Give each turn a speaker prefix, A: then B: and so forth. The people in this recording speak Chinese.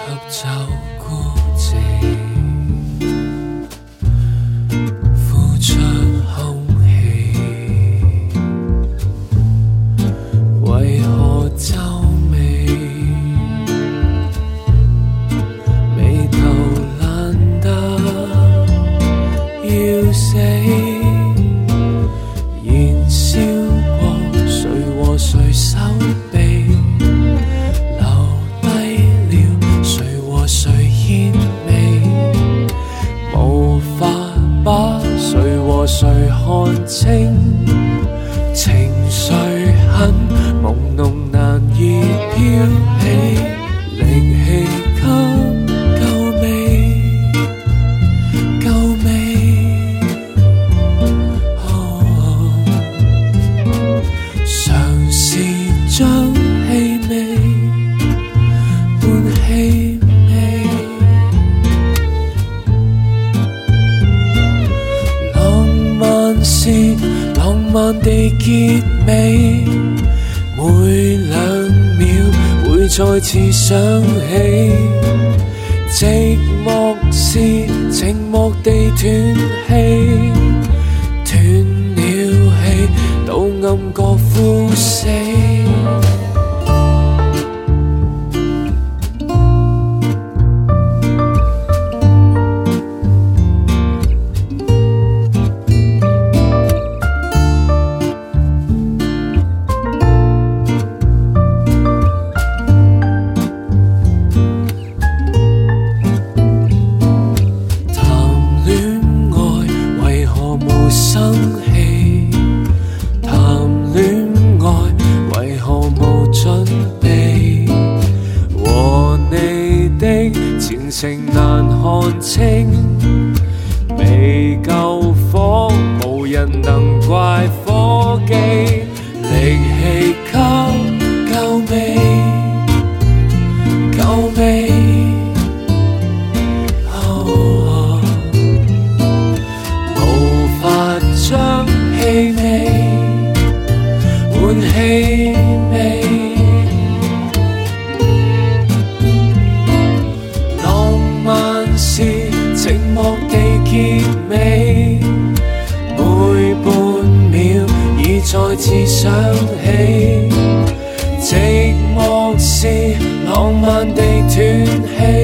A: 吸走孤寂，呼出空气，为何皱眉？眉头懒得要死，看清，情绪很朦胧难以飘起，力气给够未？够未？哦尝试将慢慢地结尾，每两秒会再次想起。寂寞是寂寞地断气，断了气，到暗角呼吸。前程难看清，未够火，无人能怪火机，力气给够未？够未？哦无法将气味换气味，再次想起，寂寞是浪漫地断气。